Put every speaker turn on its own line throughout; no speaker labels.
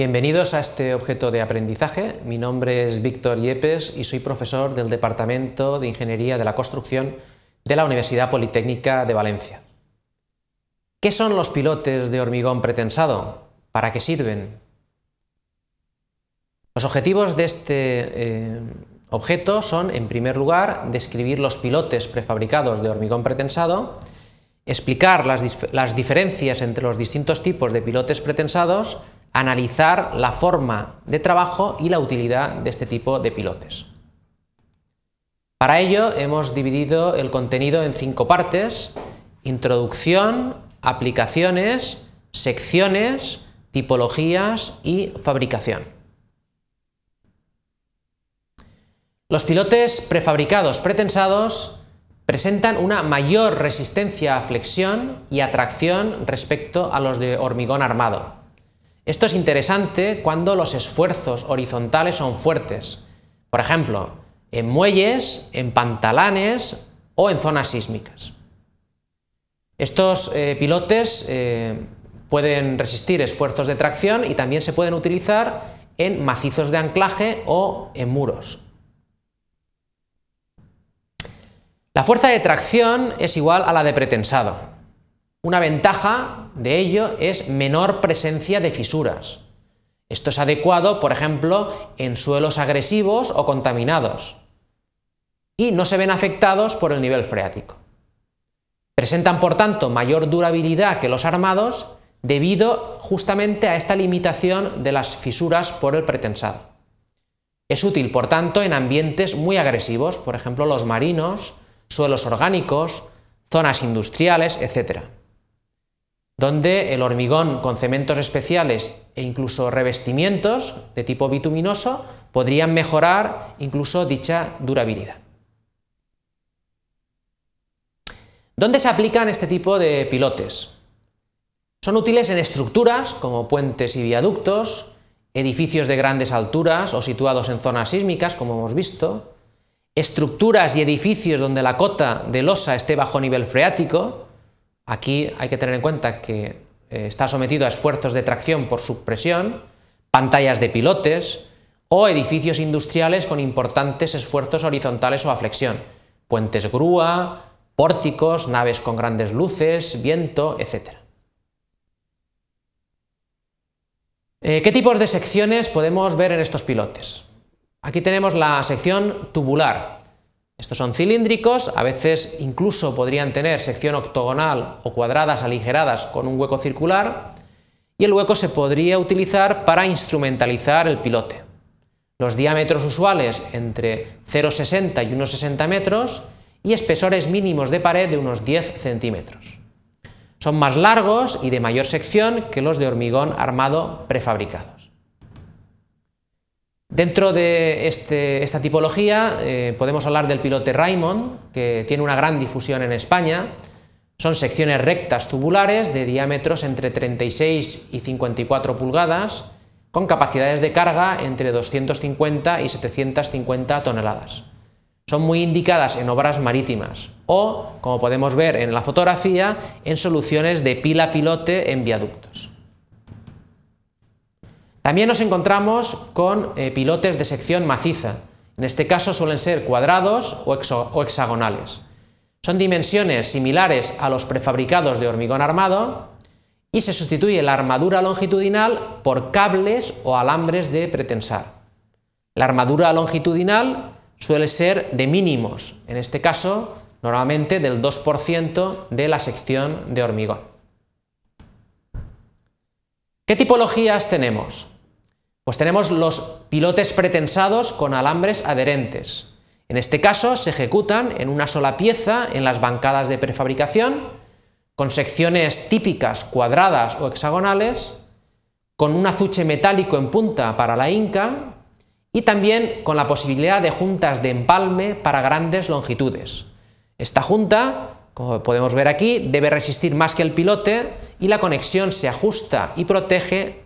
Bienvenidos a este objeto de aprendizaje. Mi nombre es Víctor Yepes y soy profesor del Departamento de Ingeniería de la Construcción de la Universidad Politécnica de Valencia. ¿Qué son los pilotes de hormigón pretensado? ¿Para qué sirven? Los objetivos de este eh, objeto son, en primer lugar, describir los pilotes prefabricados de hormigón pretensado, explicar las, las diferencias entre los distintos tipos de pilotes pretensados, analizar la forma de trabajo y la utilidad de este tipo de pilotes. Para ello hemos dividido el contenido en cinco partes, introducción, aplicaciones, secciones, tipologías y fabricación. Los pilotes prefabricados pretensados presentan una mayor resistencia a flexión y a tracción respecto a los de hormigón armado. Esto es interesante cuando los esfuerzos horizontales son fuertes, por ejemplo, en muelles, en pantalanes o en zonas sísmicas. Estos eh, pilotes eh, pueden resistir esfuerzos de tracción y también se pueden utilizar en macizos de anclaje o en muros. La fuerza de tracción es igual a la de pretensado. Una ventaja de ello es menor presencia de fisuras. Esto es adecuado, por ejemplo, en suelos agresivos o contaminados. Y no se ven afectados por el nivel freático. Presentan, por tanto, mayor durabilidad que los armados debido justamente a esta limitación de las fisuras por el pretensado. Es útil, por tanto, en ambientes muy agresivos, por ejemplo, los marinos, suelos orgánicos, zonas industriales, etc donde el hormigón con cementos especiales e incluso revestimientos de tipo bituminoso podrían mejorar incluso dicha durabilidad. ¿Dónde se aplican este tipo de pilotes? Son útiles en estructuras como puentes y viaductos, edificios de grandes alturas o situados en zonas sísmicas, como hemos visto, estructuras y edificios donde la cota de losa esté bajo nivel freático, Aquí hay que tener en cuenta que eh, está sometido a esfuerzos de tracción por subpresión, pantallas de pilotes o edificios industriales con importantes esfuerzos horizontales o a flexión, puentes grúa, pórticos, naves con grandes luces, viento, etc. Eh, ¿Qué tipos de secciones podemos ver en estos pilotes? Aquí tenemos la sección tubular, estos son cilíndricos, a veces incluso podrían tener sección octogonal o cuadradas aligeradas con un hueco circular, y el hueco se podría utilizar para instrumentalizar el pilote. Los diámetros usuales entre 0,60 y 1,60 metros y espesores mínimos de pared de unos 10 centímetros. Son más largos y de mayor sección que los de hormigón armado prefabricados. Dentro de este, esta tipología eh, podemos hablar del pilote Raymond, que tiene una gran difusión en España. Son secciones rectas tubulares de diámetros entre 36 y 54 pulgadas, con capacidades de carga entre 250 y 750 toneladas. Son muy indicadas en obras marítimas o, como podemos ver en la fotografía, en soluciones de pila pilote en viaductos. También nos encontramos con eh, pilotes de sección maciza. En este caso suelen ser cuadrados o, hexagonales. Son dimensiones similares a los prefabricados de hormigón armado y se sustituye la armadura longitudinal por cables o alambres de pretensar. La armadura longitudinal suele ser de mínimos, en este caso normalmente del 2% de la sección de hormigón. ¿Qué tipologías tenemos? Pues tenemos los pilotes pretensados con alambres adherentes. En este caso se ejecutan en una sola pieza en las bancadas de prefabricación, con secciones típicas cuadradas o hexagonales, con un azuche metálico en punta para la inca y también con la posibilidad de juntas de empalme para grandes longitudes. Esta junta como podemos ver aquí, debe resistir más que el pilote y la conexión se ajusta y protege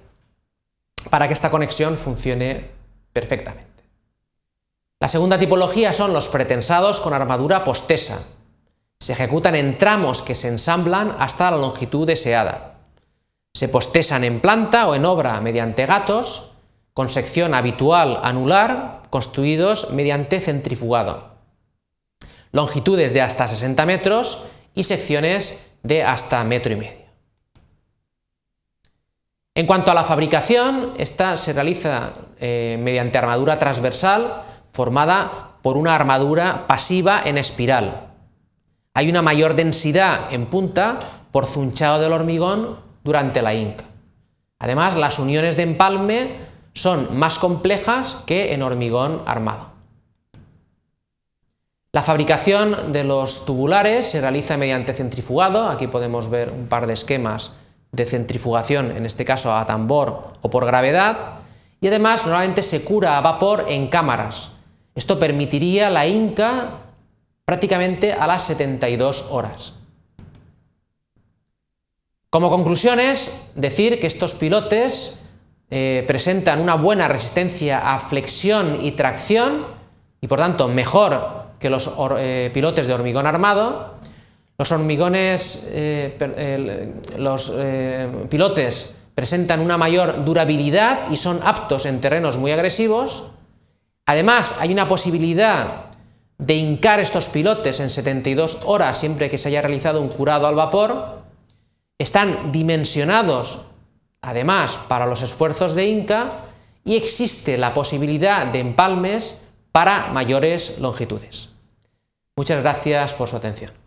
para que esta conexión funcione perfectamente. La segunda tipología son los pretensados con armadura postesa. Se ejecutan en tramos que se ensamblan hasta la longitud deseada. Se postesan en planta o en obra mediante gatos, con sección habitual anular, construidos mediante centrifugado. Longitudes de hasta 60 metros y secciones de hasta metro y medio. En cuanto a la fabricación, esta se realiza eh, mediante armadura transversal formada por una armadura pasiva en espiral. Hay una mayor densidad en punta por zunchado del hormigón durante la inca. Además, las uniones de empalme son más complejas que en hormigón armado. La fabricación de los tubulares se realiza mediante centrifugado, aquí podemos ver un par de esquemas de centrifugación, en este caso a tambor o por gravedad, y además normalmente se cura a vapor en cámaras. Esto permitiría la inca prácticamente a las 72 horas. Como conclusiones, decir que estos pilotes eh, presentan una buena resistencia a flexión y tracción y por tanto mejor que los eh, pilotes de hormigón armado, los hormigones, eh, los eh, pilotes presentan una mayor durabilidad y son aptos en terrenos muy agresivos. Además, hay una posibilidad de hincar estos pilotes en 72 horas siempre que se haya realizado un curado al vapor. Están dimensionados, además, para los esfuerzos de hinca y existe la posibilidad de empalmes para mayores longitudes. Muchas gracias por su atención.